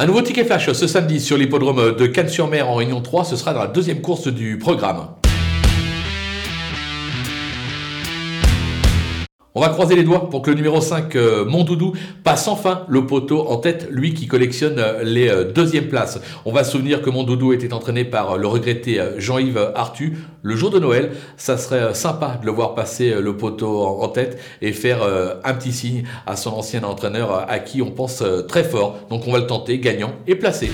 Un nouveau ticket flash ce samedi sur l'hippodrome de Cannes-sur-Mer en Réunion 3, ce sera dans la deuxième course du programme. On va croiser les doigts pour que le numéro 5, euh, Mondoudou, passe enfin le poteau en tête, lui qui collectionne euh, les euh, deuxièmes places. On va se souvenir que Mondoudou était entraîné par le regretté Jean-Yves Artu. Le jour de Noël, ça serait sympa de le voir passer le poteau en, tête et faire un petit signe à son ancien entraîneur à qui on pense très fort. Donc on va le tenter, gagnant et placé.